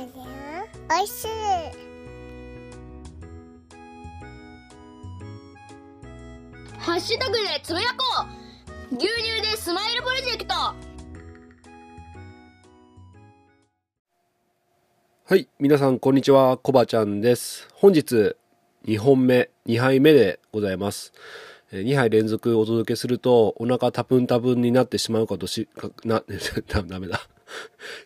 おい。しい。ハッシュタグでつぶやこう牛乳でスマイルプロジェクトはい、皆さんこんにちは、コバちゃんです。本日2本目、2杯目でござい。ます。2杯連続お届けするとお腹タプンタプンになってしまうかとし、かな、ダメだ。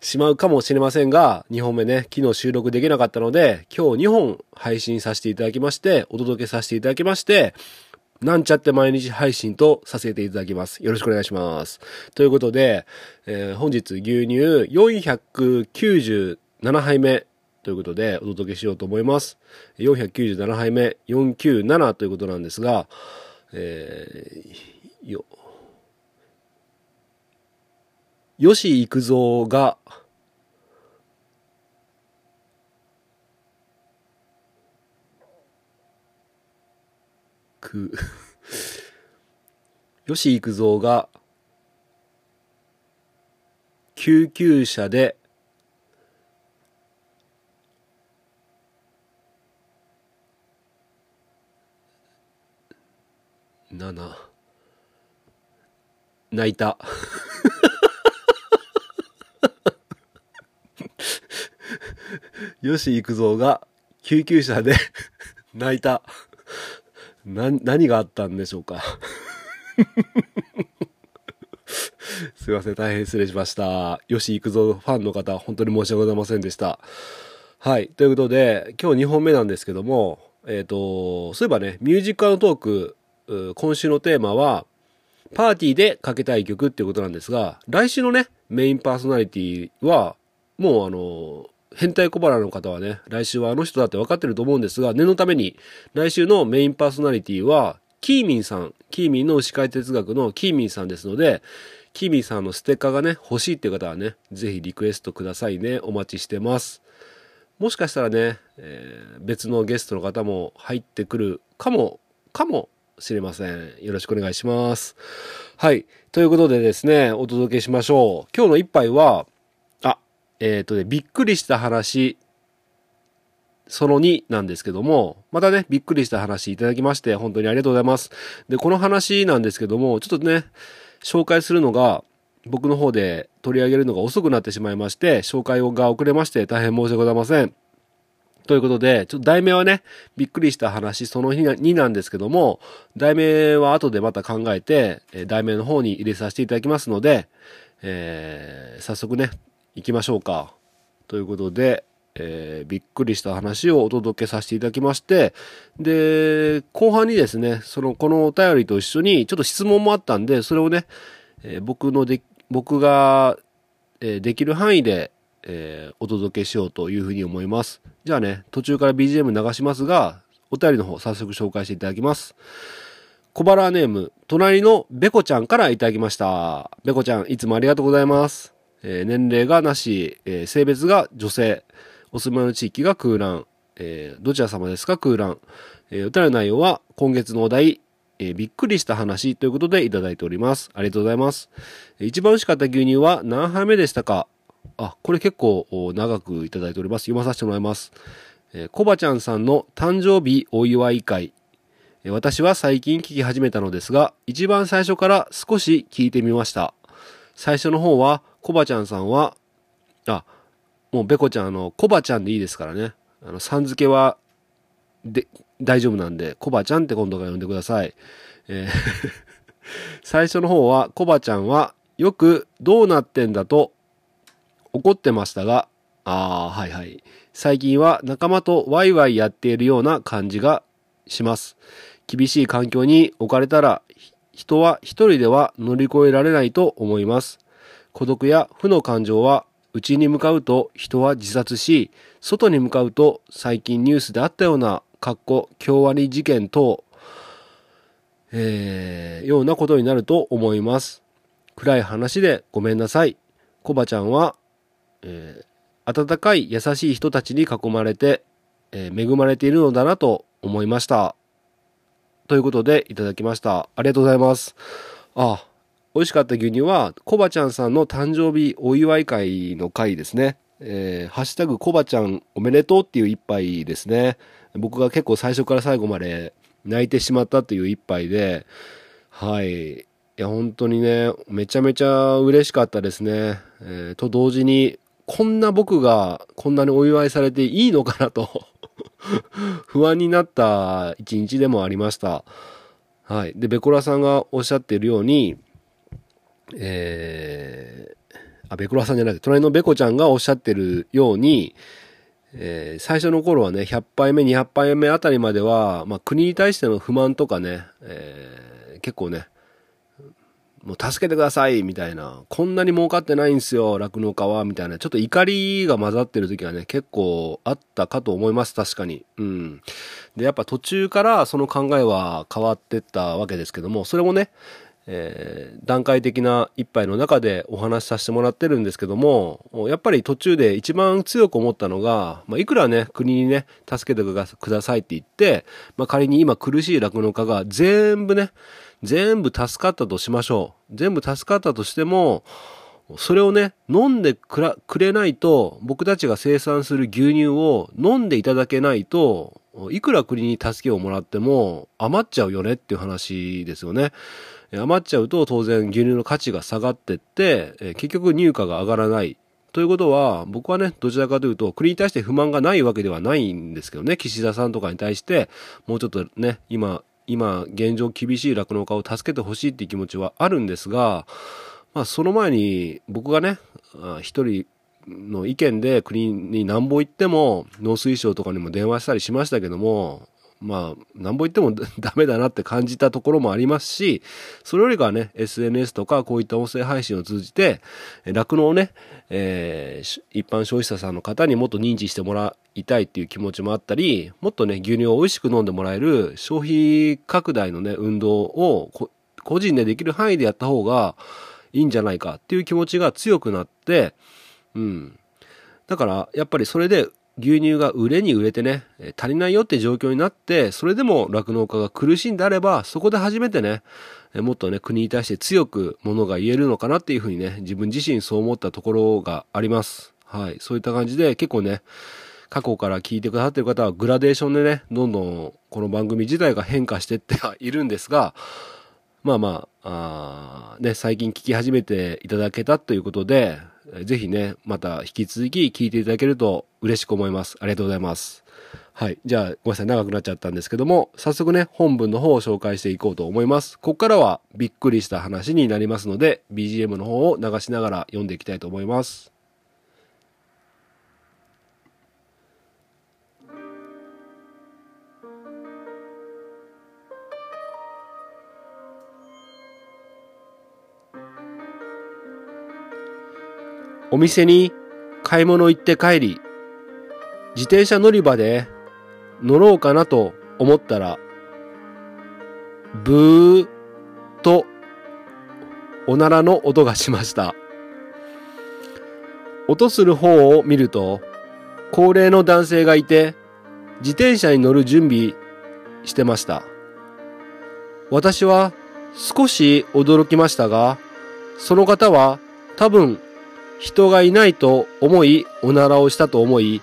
しまうかもしれませんが、2本目ね、昨日収録できなかったので、今日2本配信させていただきまして、お届けさせていただきまして、なんちゃって毎日配信とさせていただきます。よろしくお願いします。ということで、えー本日牛乳497杯目ということでお届けしようと思います。497杯目、497ということなんですが、えーよ、吉幾三が、く、吉幾三が、救急車で、7泣いた。吉幾三が救急車で 泣いた。な何があったんでしょうか。すいません大変失礼しました。吉幾三ファンの方本当に申し訳ございませんでした。はいということで今日2本目なんですけどもえっ、とそういえばねミュージックのトーク今週のテーマは、パーティーでかけたい曲っていうことなんですが、来週のね、メインパーソナリティは、もうあの、変態小腹の方はね、来週はあの人だって分かってると思うんですが、念のために、来週のメインパーソナリティは、キーミンさん、キーミンの牛飼い哲学のキーミンさんですので、キーミンさんのステッカーがね、欲しいっていう方はね、ぜひリクエストくださいね。お待ちしてます。もしかしたらね、えー別のゲストの方も入ってくるかも、かもしれません。よろしくお願いします。はい。ということでですね、お届けしましょう。今日の一杯は、えっ、とね、びっくりした話、その2なんですけども、またね、びっくりした話いただきまして、本当にありがとうございます。で、この話なんですけども、ちょっとね、紹介するのが、僕の方で取り上げるのが遅くなってしまいまして、紹介が遅れまして、大変申し訳ございません。ということで、ちょっと題名はね、びっくりした話その2なんですけども、題名は後でまた考えて、題名の方に入れさせていただきますので、えー早速ね、行きましょうか。ということで、えーびっくりした話をお届けさせていただきまして、で、後半にですね、その、このお便りと一緒に、ちょっと質問もあったんで、それをね、えー僕ので、僕が、えーできる範囲で、えお届けしようというふうに思います。じゃあね、途中から BGM 流しますが、お便りの方早速紹介していただきます。小腹ネーム、隣のベコちゃんからいただきました。ベコちゃん、いつもありがとうございます。えー年齢がなし、えー性別が女性、お住まいの地域が空欄、えーどちら様ですか空欄。えーお便りの内容は今月のお題、えーびっくりした話ということでいただいております。ありがとうございます。一番美味しかった牛乳は何杯目でしたか？あ、これ結構長くいただいております。読まさせてもらいます。えーコバちゃんさんの誕生日お祝い会。私は最近聞き始めたのですが、一番最初から少し聞いてみました。最初の方は、コバちゃんさんは、あ、もうベコちゃん、あの、コバちゃんでいいですからね。あの、さん付けは、で、大丈夫なんで、コバちゃんって今度から呼んでください。えー 最初の方は、コバちゃんは、よくどうなってんだと怒ってましたが、ああ、はいはい。最近は仲間とワイワイやっているような感じがします。厳しい環境に置かれたら、人は一人では乗り越えられないと思います。孤独や負の感情は、内に向かうと人は自殺し、外に向かうと最近ニュースであったような、かっこ、京アニ事件等、えー、ようなことになると思います。暗い話でごめんなさい。コバちゃんは、えー温かい優しい人たちに囲まれて、えー恵まれているのだなと思いました。ということでいただきました。ありがとうございます。あ、美味しかった牛乳は、コバちゃんさんの誕生日お祝い会の会ですね。えー、ハッシュタグコバちゃんおめでとうっていう一杯ですね。僕が結構最初から最後まで泣いてしまったという一杯で、はい。いや、本当にね、めちゃめちゃ嬉しかったですね。えー、と同時に、こんな僕がこんなにお祝いされていいのかなと 不安になった一日でもありました。はい。で、ベコラさんがおっしゃっているように、えー、あ、ベコラさんじゃなくて、隣のベコちゃんがおっしゃってるように、えー、最初の頃はね、100杯目、200杯目あたりまでは、まあ、国に対しての不満とかね、えー、結構ね、もう助けてくださいみたいな、こんなに儲かってないんすよ、酪農家は、みたいな、ちょっと怒りが混ざってる時はね、結構あったかと思います、確かに。うん。で、やっぱ途中からその考えは変わってったわけですけども、それもね、えー、段階的な一杯の中でお話しさせてもらってるんですけども、やっぱり途中で一番強く思ったのが、まあ、いくらね、国にね、助けてくださいって言って、まあ、仮に今苦しい酪農家が全部ね、全部助かったとしましょう。全部助かったとしても、それをね、飲んでくれないと、僕たちが生産する牛乳を飲んでいただけないと、いくら国に助けをもらっても余っちゃうよねっていう話ですよね。余っちゃうと当然牛乳の価値が下がってって、え結局入荷が上がらない。ということは、僕はね、どちらかというと、国に対して不満がないわけではないんですけどね、岸田さんとかに対して、もうちょっとね、今、今、現状厳しい酪農家を助けてほしいっていう気持ちはあるんですが、まあ、その前に、僕がね、一人の意見で国になんぼ行っても、農水省とかにも電話したりしましたけども、まあ、なんぼ言っても ダメだなって感じたところもありますし、それよりかはね、SNS とかこういった音声配信を通じて、酪農をね、えー、一般消費者さんの方にもっと認知してもらいたいっていう気持ちもあったり、もっとね、牛乳を美味しく飲んでもらえる消費拡大のね、運動を個人でできる範囲でやった方がいいんじゃないかっていう気持ちが強くなって、うん。だから、やっぱりそれで牛乳が売れに売れてね、足りないよって状況になって、それでも酪農家が苦しんであれば、そこで初めてね、もっとね、国に対して強くものが言えるのかなっていうふうにね、自分自身そう思ったところがあります。はい。そういった感じで結構ね、過去から聞いてくださってる方はグラデーションでね、どんどんこの番組自体が変化してって はいるんですが、まあまあ、あね、最近聞き始めていただけたということで、ぜひね、また引き続き聞いていただけると嬉しく思います。ありがとうございます。はい。じゃあ、ごめんなさい。長くなっちゃったんですけども、早速ね、本文の方を紹介していこうと思います。ここからはびっくりした話になりますので、BGM の方を流しながら読んでいきたいと思います。お店に買い物行って帰り、自転車乗り場で乗ろうかなと思ったら、ブーとおならの音がしました。音する方を見ると、高齢の男性がいて、自転車に乗る準備してました。私は少し驚きましたが、その方は多分人がいないと思い、おならをしたと思い、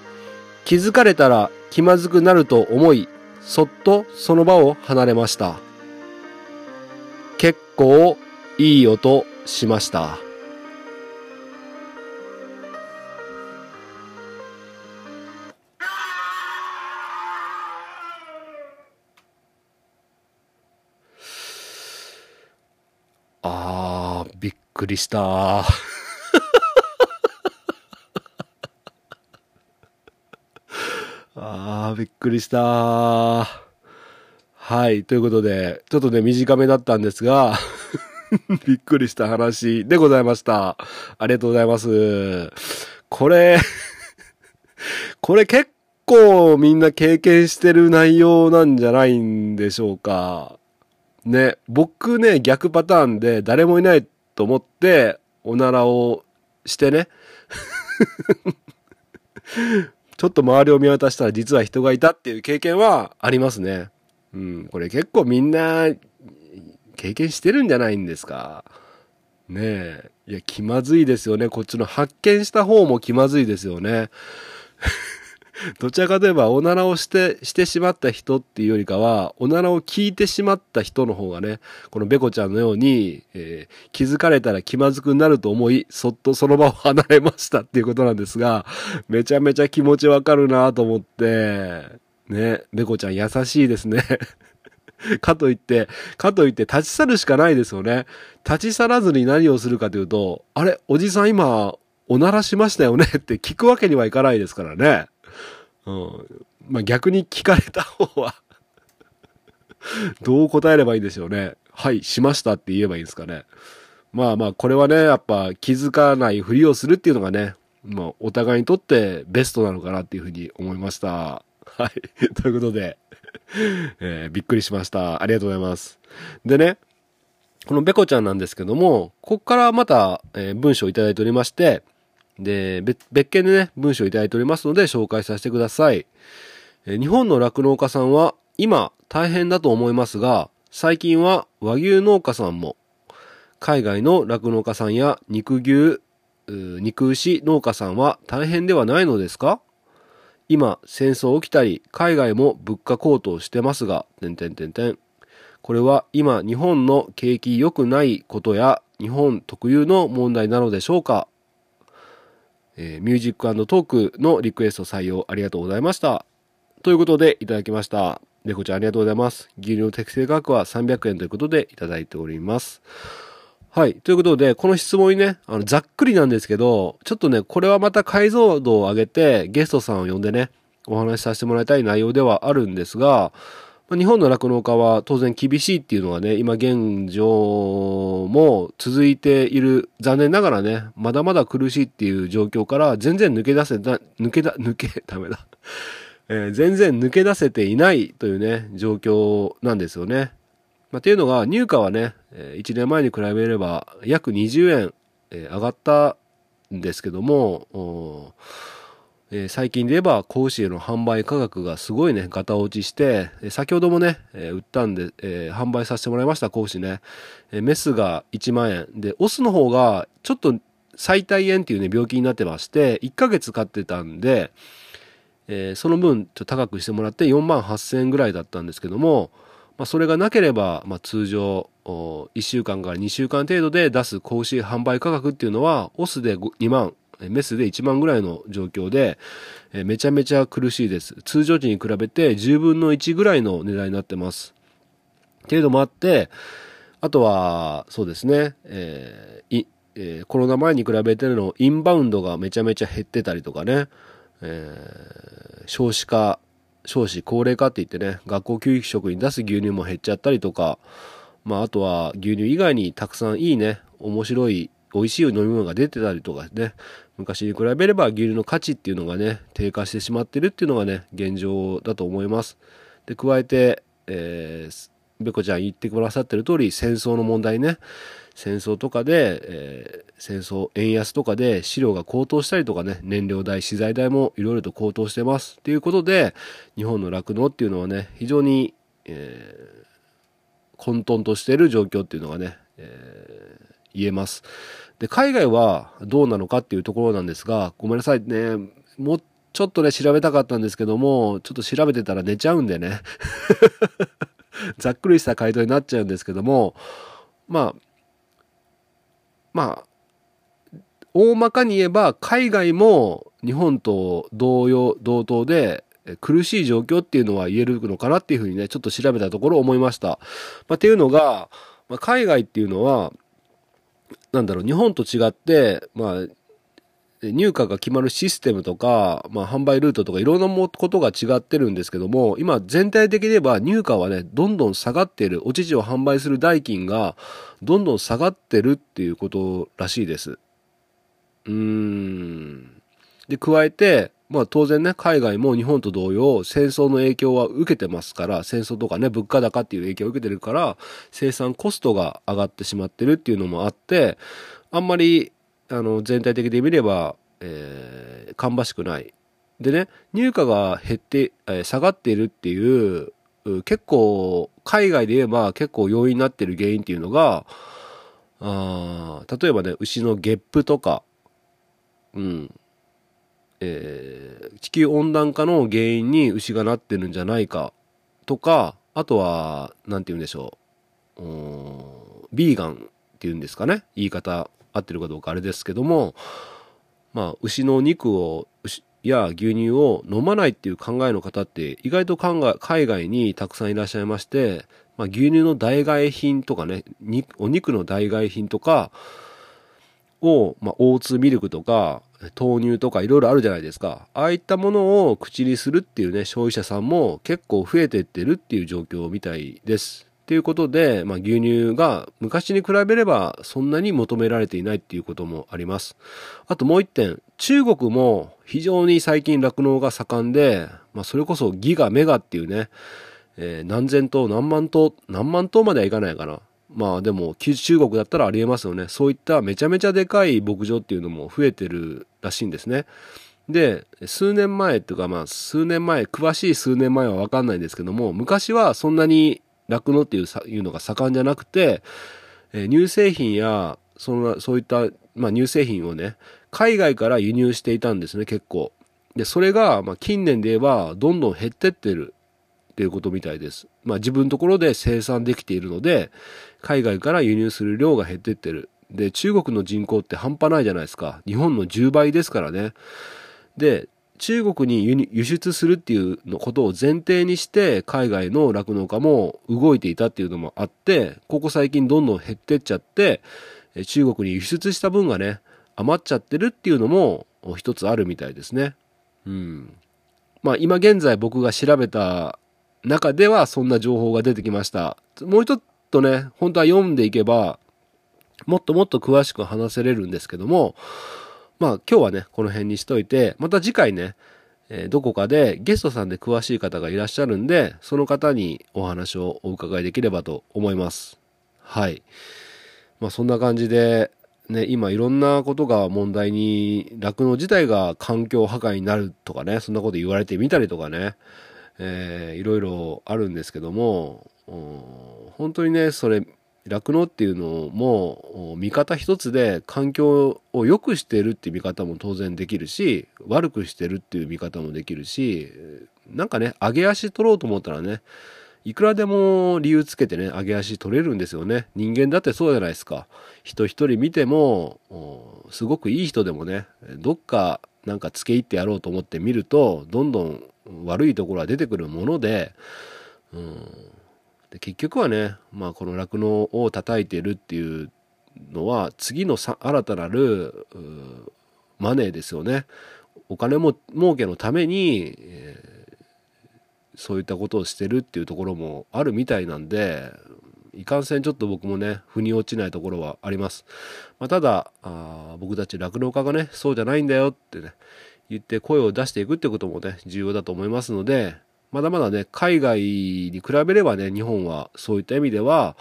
気づかれたら気まずくなると思い、そっとその場を離れました。結構いい音しました。あー、びっくりした。あー、びっくりしたはい。ということで、ちょっとね、短めだったんですが びっくりした話でございました。ありがとうございます。これ これ結構みんな経験してる内容なんじゃないんでしょうか。ね、僕ね、逆パターンで誰もいないと思って、おならをしてね ちょっと周りを見渡したら実は人がいたっていう経験はありますね。うん、これ結構みんな経験してるんじゃないんですか？ねえ。いや、気まずいですよね。こっちの発見した方も気まずいですよね。どちらかといえば、おならをして、してしまった人っていうよりかは、おならを聞いてしまった人の方がね、このベコちゃんのように、えー気づかれたら気まずくなると思い、そっとその場を離れましたっていうことなんですが、めちゃめちゃ気持ちわかるなと思って、ね、ベコちゃん優しいですね。かといって、かといって立ち去るしかないですよね。立ち去らずに何をするかというと、あれ、おじさん今、おならしましたよねって聞くわけにはいかないですからね。うん。まあ逆に聞かれた方はどう答えればいいんでしょうね。はい、しましたって言えばいいんですかね。まあまあ、これはね、やっぱ気づかないふりをするっていうのがね、まあ、お互いにとってベストなのかなっていうふうに思いました。はい。ということで、えーびっくりしました。ありがとうございます。でね、このベコちゃんなんですけども、ここからまた、えー文章をいただいておりまして、で、別件でね、文章をいただいておりますので紹介させてください。え日本の酪農家さんは今大変だと思いますが、最近は和牛農家さんも、海外の酪農家さんや肉牛、肉牛農家さんは大変ではないのですか？今、戦争起きたり、海外も物価高騰してますが、点々点。これは今、日本の景気良くないことや、日本特有の問題なのでしょうか？えーミュージックトークのリクエスト採用ありがとうございました。ということで、いただきました。猫ちゃんありがとうございます。牛乳適正価格は300円ということでいただいております。はい。ということで、この質問にね、あの、ざっくりなんですけど、ちょっとね、これはまた解像度を上げて、ゲストさんを呼んでね、お話しさせてもらいたい内容ではあるんですが、日本の酪農家は当然厳しいっていうのがね、今現状も続いている、残念ながらね、まだまだ苦しいっていう状況から全然抜け出せた、抜けだ、抜け、ダメだ。えー全然抜け出せていないというね、状況なんですよね。まあ、っていうのが、入荷はね、1年前に比べれば約20円、えー上がったんですけども、おえー最近で言えば、子牛への販売価格がすごいね、ガタ落ちして、えー先ほどもね、えー売ったんで、えー販売させてもらいました、子牛ね。えーメスが1万円。で、オスの方が、ちょっと最大円っていうね、病気になってまして、1ヶ月飼ってたんで、えーその分ちょっと高くしてもらって4万8000円ぐらいだったんですけども、まあ、それがなければ、まあ、通常1週間から2週間程度で出す子牛販売価格っていうのはオスで2万メスで1万ぐらいの状況で、えめちゃめちゃ苦しいです。通常時に比べて10分の1ぐらいの値段になってます。っていうのもあってあとはそうですね、えーいえーコロナ前に比べてのインバウンドがめちゃめちゃ減ってたりとかね、えー少子化少子高齢化って言ってね学校給食食に出す牛乳も減っちゃったりとか、まあ、あとは牛乳以外にたくさんいいね面白い美味しい飲み物が出てたりとかね昔に比べれば牛乳の価値っていうのがね低下してしまってるっていうのがね現状だと思います。で加えて、えーベコちゃん言ってくださってる通り戦争の問題ね。戦争とかで、えー戦争円安とかで飼料が高騰したりとかね燃料代資材代もいろいろと高騰してます。っていうことで日本の酪農っていうのはね非常に、えー混沌としている状況っていうのがね、えー言えます。で海外はどうなのかっていうところなんですがごめんなさいね。もうちょっとね調べたかったんですけどもちょっと調べてたら寝ちゃうんでね。ざっくりした回答になっちゃうんですけどもまあまあ大まかに言えば海外も日本と同様同等で苦しい状況っていうのは言えるのかなっていうふうにねちょっと調べたところ思いました。まあ、っていうのが、まあ、海外っていうのはなんだろう日本と違ってまあ入荷が決まるシステムとか、まあ、販売ルートとかいろんなことが違ってるんですけども今全体的に言えば入荷はねどんどん下がっているお乳を販売する代金がどんどん下がってるっていうことらしいです。うーんで加えて、まあ、当然ね海外も日本と同様戦争の影響は受けてますから戦争とかね物価高っていう影響を受けてるから生産コストが上がってしまってるっていうのもあってあんまりあの全体的で見れば、えー芳しくない。でね入荷が減って、え下がっているっていう結構海外で言えば結構要因になってる原因っていうのがあ例えばね、牛のゲップとか、うん、えー地球温暖化の原因に牛がなってるんじゃないかとか、あとは、なんて言うんでしょう、ビーガンっていうんですかね、言い方合ってるかどうかあれですけども、まあ、牛の肉を、や牛乳を飲まないっていう考えの方って意外と考え海外にたくさんいらっしゃいまして、まあ、牛乳の代替品とかね、お肉の代替品とかを、まあ、オーツミルクとか豆乳とかいろいろあるじゃないですか。ああいったものを口にするっていうね、消費者さんも結構増えてってるっていう状況みたいです。ということで、まあ、牛乳が昔に比べればそんなに求められていないっていうこともあります。あともう一点、中国も非常に最近酪農が盛んで、まあ、それこそギガメガっていうね、えー何千頭何万頭何万頭まではいかないかなまあでも中国だったらありえますよね。そういっためちゃめちゃでかい牧場っていうのも増えてるらしいんですね。で数年前っていうかまあ数年前詳しい数年前は分かんないんですけども昔はそんなに酪農っていういうのが盛んじゃなくて、え乳製品やそんなそういった、まあ、乳製品をね海外から輸入していたんですね結構。でそれが、まあ、近年で言えばどんどん減ってってる。っていうことみたいです。まあ自分のところで生産できているので、海外から輸入する量が減ってってる。で、中国の人口って半端ないじゃないですか。日本の10倍ですからね。で、中国に輸出するっていうのことを前提にして、海外の酪農家も動いていたっていうのもあって、ここ最近どんどん減ってっちゃって、中国に輸出した分がね、余っちゃってるっていうのも一つあるみたいですね。うん。まあ今現在僕が調べた中ではそんな情報が出てきました。もうちょっとね、本当は読んでいけば、もっともっと詳しく話せれるんですけども、まあ今日はね、この辺にしといて、また次回ね、えーどこかでゲストさんで詳しい方がいらっしゃるんで、その方にお話をお伺いできればと思います。はい。まあそんな感じで、ね、今いろんなことが問題に、酪農自体が環境破壊になるとかね、そんなこと言われてみたりとかね、えーいろいろあるんですけども、うん本当にね、それ、酪農っていうのも、見方一つで環境を良くしてるっていう見方も当然できるし、悪くしてるっていう見方もできるし、なんかね、上げ足取ろうと思ったらね、いくらでも理由つけてね、上げ足取れるんですよね。人間だってそうじゃないですか。人一人見ても、すごくいい人でもね、どっかなんか付け入ってやろうと思って見ると、どんどん悪いところは出てくるもので、うん、で結局はね、まあこの酪農を叩いてるっていうのは、次のさ新たなる、マネーですよね。お金も儲けのために、えーそういったことをしてるっていうところもあるみたいなんで、いかんせんちょっと僕もね、腑に落ちないところはあります。まあ、ただあ、僕たち酪農家がね、そうじゃないんだよってね、言って声を出していくってこともね、重要だと思いますので、まだまだね、海外に比べればね、日本はそういった意味では、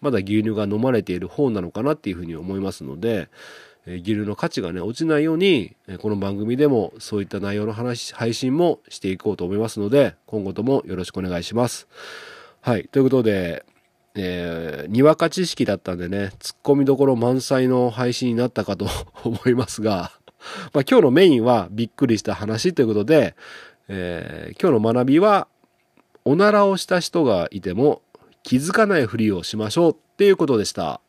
まだ牛乳が飲まれている方なのかなっていうふうに思いますので、えー牛乳の価値がね、落ちないように、えーこの番組でもそういった内容の話、配信もしていこうと思いますので、今後ともよろしくお願いします。はい。ということで、えーにわか知識だったんでね、突っ込みどころ満載の配信になったかと 思いますが、まあ今日のメインはびっくりした話ということで、えー今日の学びは、おならをした人がいても気づかないふりをしましょうっていうことでした。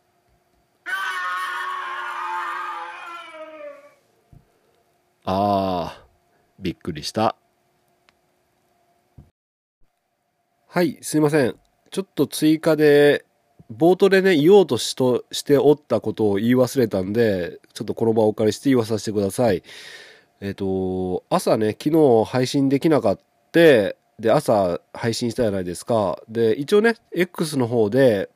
あー、びっくりした。はい、すいません。ちょっと追加で、冒頭でね、言おうとしとしておったことを言い忘れたんで、ちょっとこの場をお借りして言わさせてください。えっ、と、朝ね、昨日配信できなかった。で、朝配信したじゃないですか。で、一応ね、X の方で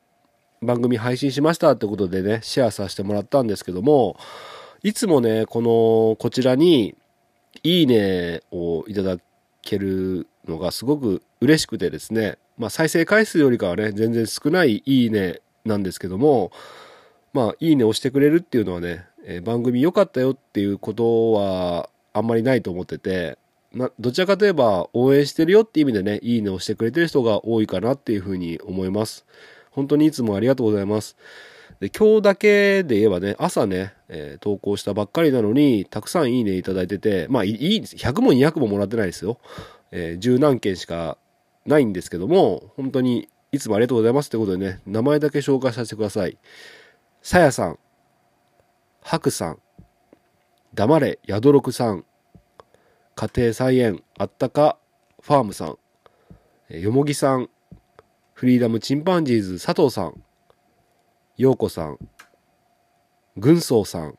番組配信しましたってことでね、シェアさせてもらったんですけども、いつもね、この、こちらに、いいねをいただけるのがすごく嬉しくてですね、まあ再生回数よりかはね、全然少ないいいねなんですけども、まあいいねをしてくれるっていうのはね、えー番組良かったよっていうことはあんまりないと思ってて、などちらかといえば応援してるよっていう意味でね、いいねをしてくれてる人が多いかなっていうふうに思います。本当にいつもありがとうございます。で、今日だけで言えばね、朝ね、えー投稿したばっかりなのに、たくさんいいねいただいてて、まあいい。100も200ももらってないですよ。えー十何件しかないんですけども、本当にいつもありがとうございますってことでね、名前だけ紹介させてください。さやさん、はくさん、黙れ、やどろくさん、家庭菜園、あったか、ファームさん、よもぎさん、フリーダムチンパンジーズ佐藤さん、ようこさん、軍曹さん、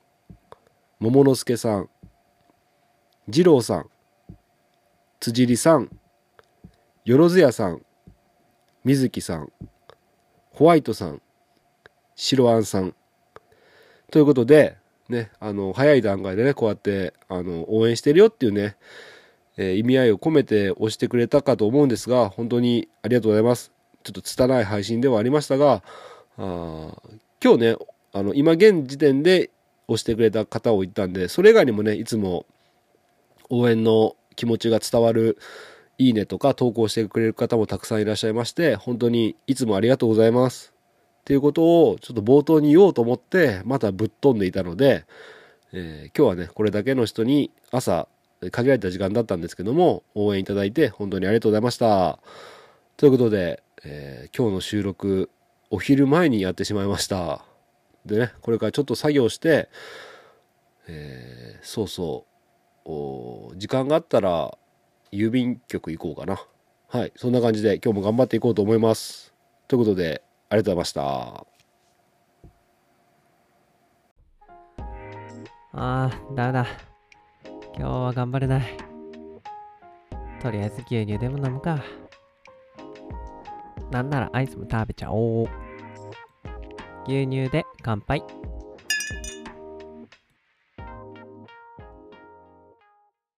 桃之助さん、二郎さん、辻里さん、よろずやさん、水木さん、ホワイトさん、白あんさん。ということで、ね、あの、早い段階でね、こうやって、あの、応援してるよっていうね、えー意味合いを込めて押してくれたかと思うんですが、本当にありがとうございます。ちょっと拙い配信ではありましたが、あ今日ね、あの、今現時点で押してくれた方を言ったんで、それ以外にもね、いつも応援の気持ちが伝わるいいねとか投稿してくれる方もたくさんいらっしゃいまして、本当にいつもありがとうございます。っていうことをちょっと冒頭に言おうと思って、またぶっ飛んでいたので、えー今日はね、これだけの人に朝、限られた時間だったんですけども、応援いただいて本当にありがとうございました。ということで、えー今日の収録、お昼前にやってしまいました。でね、これからちょっと作業して、えーそうそう、時間があったら、郵便局行こうかな。はい、そんな感じで今日も頑張っていこうと思います。ということで、ありがとうございました。あー、ダメだ。今日は頑張れない。とりあえず牛乳でも飲むか。なんならアイスも食べちゃおう。牛乳で乾杯。